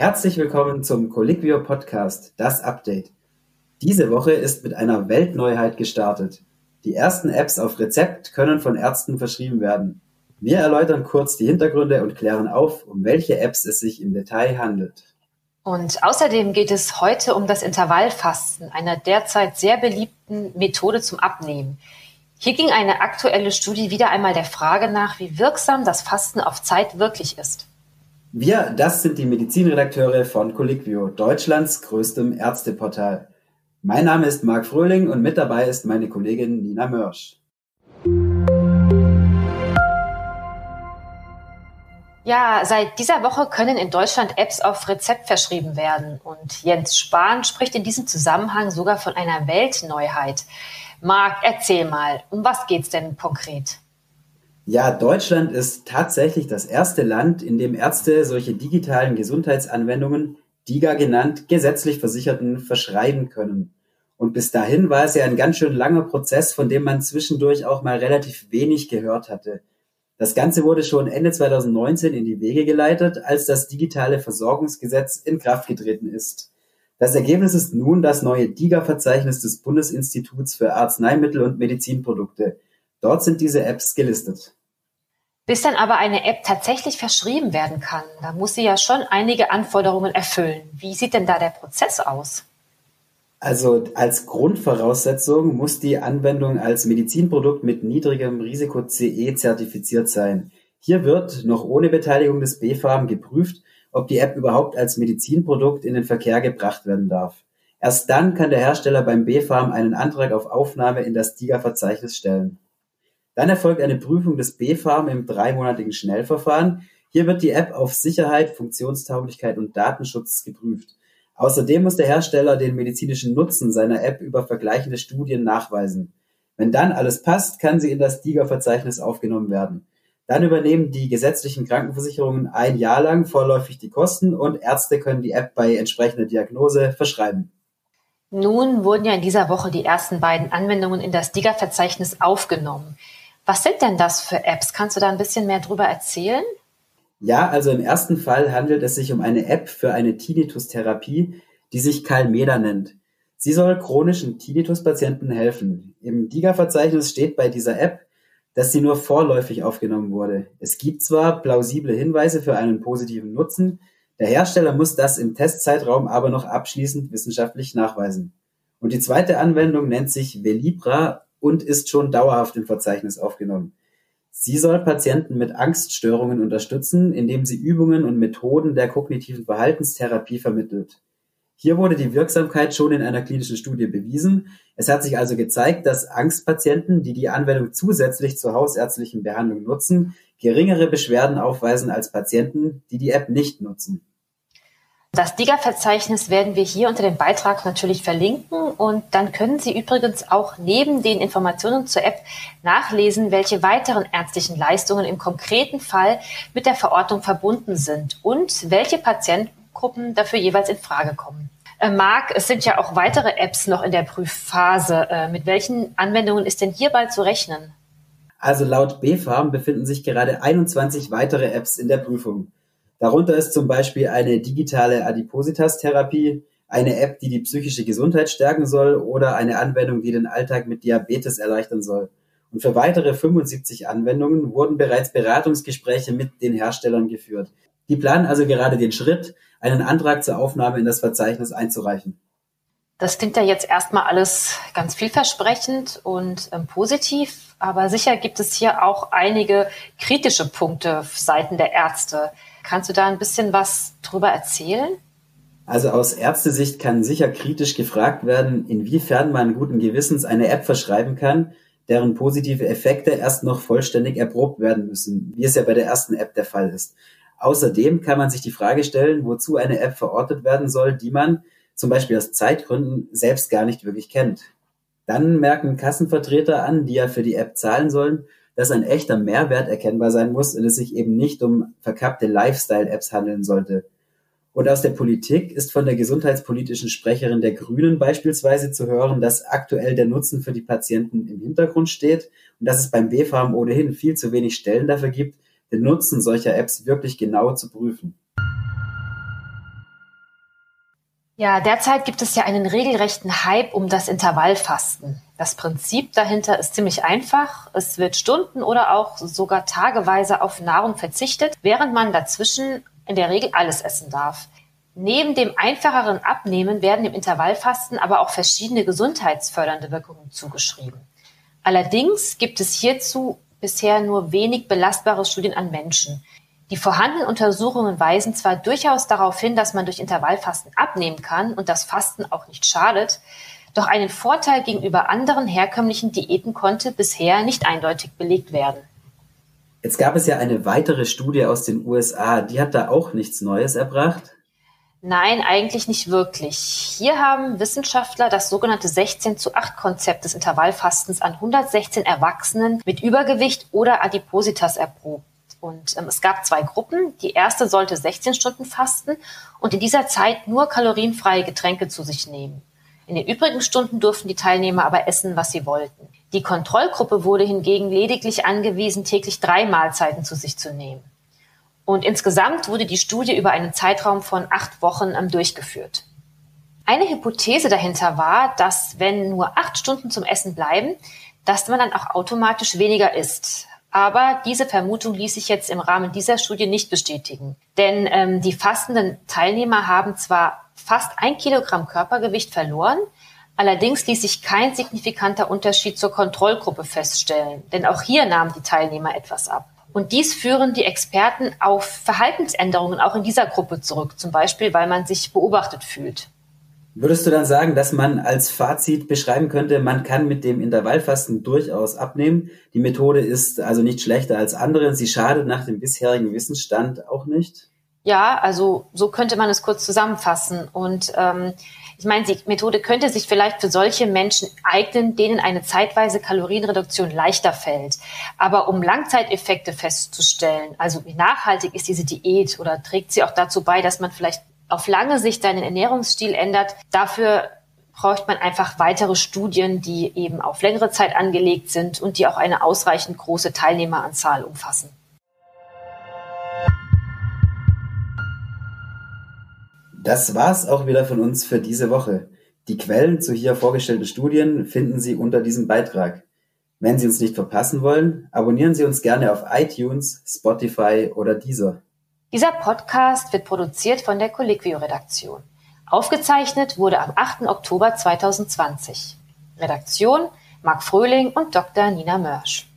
Herzlich willkommen zum Colliquio Podcast, das Update. Diese Woche ist mit einer Weltneuheit gestartet. Die ersten Apps auf Rezept können von Ärzten verschrieben werden. Wir erläutern kurz die Hintergründe und klären auf, um welche Apps es sich im Detail handelt. Und außerdem geht es heute um das Intervallfasten, einer derzeit sehr beliebten Methode zum Abnehmen. Hier ging eine aktuelle Studie wieder einmal der Frage nach, wie wirksam das Fasten auf Zeit wirklich ist. Wir, das sind die Medizinredakteure von Colliquio, Deutschlands größtem Ärzteportal. Mein Name ist Marc Fröhling und mit dabei ist meine Kollegin Nina Mörsch. Ja, seit dieser Woche können in Deutschland Apps auf Rezept verschrieben werden. Und Jens Spahn spricht in diesem Zusammenhang sogar von einer Weltneuheit. Marc, erzähl mal, um was geht's denn konkret? Ja, Deutschland ist tatsächlich das erste Land, in dem Ärzte solche digitalen Gesundheitsanwendungen, DIGA genannt, gesetzlich Versicherten verschreiben können. Und bis dahin war es ja ein ganz schön langer Prozess, von dem man zwischendurch auch mal relativ wenig gehört hatte. Das Ganze wurde schon Ende 2019 in die Wege geleitet, als das digitale Versorgungsgesetz in Kraft getreten ist. Das Ergebnis ist nun das neue DIGA-Verzeichnis des Bundesinstituts für Arzneimittel und Medizinprodukte. Dort sind diese Apps gelistet. Bis dann aber eine App tatsächlich verschrieben werden kann, da muss sie ja schon einige Anforderungen erfüllen. Wie sieht denn da der Prozess aus? Also als Grundvoraussetzung muss die Anwendung als Medizinprodukt mit niedrigem Risiko CE zertifiziert sein. Hier wird noch ohne Beteiligung des BfArM geprüft, ob die App überhaupt als Medizinprodukt in den Verkehr gebracht werden darf. Erst dann kann der Hersteller beim BfArM einen Antrag auf Aufnahme in das DIGA-Verzeichnis stellen. Dann erfolgt eine Prüfung des BfArM im dreimonatigen Schnellverfahren. Hier wird die App auf Sicherheit, Funktionstauglichkeit und Datenschutz geprüft. Außerdem muss der Hersteller den medizinischen Nutzen seiner App über vergleichende Studien nachweisen. Wenn dann alles passt, kann sie in das DIGA-Verzeichnis aufgenommen werden. Dann übernehmen die gesetzlichen Krankenversicherungen ein Jahr lang vorläufig die Kosten und Ärzte können die App bei entsprechender Diagnose verschreiben. Nun wurden ja in dieser Woche die ersten beiden Anwendungen in das DIGA-Verzeichnis aufgenommen. Was sind denn das für Apps? Kannst du da ein bisschen mehr drüber erzählen? Ja, also im ersten Fall handelt es sich um eine App für eine Tinnitus-Therapie, die sich Calmeda nennt. Sie soll chronischen Tinnitus-Patienten helfen. Im DIGA-Verzeichnis steht bei dieser App, dass sie nur vorläufig aufgenommen wurde. Es gibt zwar plausible Hinweise für einen positiven Nutzen, der Hersteller muss das im Testzeitraum aber noch abschließend wissenschaftlich nachweisen. Und die zweite Anwendung nennt sich Velibra und ist schon dauerhaft im Verzeichnis aufgenommen. Sie soll Patienten mit Angststörungen unterstützen, indem sie Übungen und Methoden der kognitiven Verhaltenstherapie vermittelt. Hier wurde die Wirksamkeit schon in einer klinischen Studie bewiesen. Es hat sich also gezeigt, dass Angstpatienten, die die Anwendung zusätzlich zur hausärztlichen Behandlung nutzen, geringere Beschwerden aufweisen als Patienten, die die App nicht nutzen. Das DIGA-Verzeichnis werden wir hier unter dem Beitrag natürlich verlinken und dann können Sie übrigens auch neben den Informationen zur App nachlesen, welche weiteren ärztlichen Leistungen im konkreten Fall mit der Verordnung verbunden sind und welche Patientengruppen dafür jeweils in Frage kommen. Äh, Marc, es sind ja auch weitere Apps noch in der Prüfphase. Äh, mit welchen Anwendungen ist denn hierbei zu rechnen? Also laut BfArM befinden sich gerade 21 weitere Apps in der Prüfung. Darunter ist zum Beispiel eine digitale Adipositas-Therapie, eine App, die die psychische Gesundheit stärken soll oder eine Anwendung, die den Alltag mit Diabetes erleichtern soll. Und für weitere 75 Anwendungen wurden bereits Beratungsgespräche mit den Herstellern geführt. Die planen also gerade den Schritt, einen Antrag zur Aufnahme in das Verzeichnis einzureichen. Das klingt ja jetzt erstmal alles ganz vielversprechend und ähm, positiv, aber sicher gibt es hier auch einige kritische Punkte seiten der Ärzte. Kannst du da ein bisschen was drüber erzählen? Also aus Ärztesicht kann sicher kritisch gefragt werden, inwiefern man guten Gewissens eine App verschreiben kann, deren positive Effekte erst noch vollständig erprobt werden müssen, wie es ja bei der ersten App der Fall ist. Außerdem kann man sich die Frage stellen, wozu eine App verortet werden soll, die man zum Beispiel aus Zeitgründen selbst gar nicht wirklich kennt. Dann merken Kassenvertreter an, die ja für die App zahlen sollen, dass ein echter Mehrwert erkennbar sein muss und es sich eben nicht um verkappte Lifestyle-Apps handeln sollte. Und aus der Politik ist von der gesundheitspolitischen Sprecherin der Grünen beispielsweise zu hören, dass aktuell der Nutzen für die Patienten im Hintergrund steht und dass es beim BfArM ohnehin viel zu wenig Stellen dafür gibt, den Nutzen solcher Apps wirklich genau zu prüfen. Ja, derzeit gibt es ja einen regelrechten Hype um das Intervallfasten. Das Prinzip dahinter ist ziemlich einfach. Es wird Stunden oder auch sogar tageweise auf Nahrung verzichtet, während man dazwischen in der Regel alles essen darf. Neben dem einfacheren Abnehmen werden dem Intervallfasten aber auch verschiedene gesundheitsfördernde Wirkungen zugeschrieben. Allerdings gibt es hierzu bisher nur wenig belastbare Studien an Menschen. Die vorhandenen Untersuchungen weisen zwar durchaus darauf hin, dass man durch Intervallfasten abnehmen kann und das Fasten auch nicht schadet, doch einen Vorteil gegenüber anderen herkömmlichen Diäten konnte bisher nicht eindeutig belegt werden. Jetzt gab es ja eine weitere Studie aus den USA, die hat da auch nichts Neues erbracht. Nein, eigentlich nicht wirklich. Hier haben Wissenschaftler das sogenannte 16 zu 8 Konzept des Intervallfastens an 116 Erwachsenen mit Übergewicht oder Adipositas erprobt. Und ähm, es gab zwei Gruppen. Die erste sollte 16 Stunden fasten und in dieser Zeit nur kalorienfreie Getränke zu sich nehmen. In den übrigen Stunden durften die Teilnehmer aber essen, was sie wollten. Die Kontrollgruppe wurde hingegen lediglich angewiesen, täglich drei Mahlzeiten zu sich zu nehmen. Und insgesamt wurde die Studie über einen Zeitraum von acht Wochen ähm, durchgeführt. Eine Hypothese dahinter war, dass wenn nur acht Stunden zum Essen bleiben, dass man dann auch automatisch weniger isst. Aber diese Vermutung ließ sich jetzt im Rahmen dieser Studie nicht bestätigen. Denn ähm, die fastenden Teilnehmer haben zwar fast ein Kilogramm Körpergewicht verloren, allerdings ließ sich kein signifikanter Unterschied zur Kontrollgruppe feststellen. Denn auch hier nahmen die Teilnehmer etwas ab. Und dies führen die Experten auf Verhaltensänderungen auch in dieser Gruppe zurück, zum Beispiel weil man sich beobachtet fühlt. Würdest du dann sagen, dass man als Fazit beschreiben könnte, man kann mit dem Intervallfasten durchaus abnehmen? Die Methode ist also nicht schlechter als andere. Sie schadet nach dem bisherigen Wissensstand auch nicht? Ja, also so könnte man es kurz zusammenfassen. Und ähm, ich meine, die Methode könnte sich vielleicht für solche Menschen eignen, denen eine zeitweise Kalorienreduktion leichter fällt. Aber um Langzeiteffekte festzustellen, also wie nachhaltig ist diese Diät oder trägt sie auch dazu bei, dass man vielleicht auf lange Sicht seinen Ernährungsstil ändert, dafür braucht man einfach weitere Studien, die eben auf längere Zeit angelegt sind und die auch eine ausreichend große Teilnehmeranzahl umfassen. Das war's auch wieder von uns für diese Woche. Die Quellen zu hier vorgestellten Studien finden Sie unter diesem Beitrag. Wenn Sie uns nicht verpassen wollen, abonnieren Sie uns gerne auf iTunes, Spotify oder Deezer. Dieser Podcast wird produziert von der Colliquio-Redaktion. Aufgezeichnet wurde am 8. Oktober 2020. Redaktion Marc Fröhling und Dr. Nina Mörsch.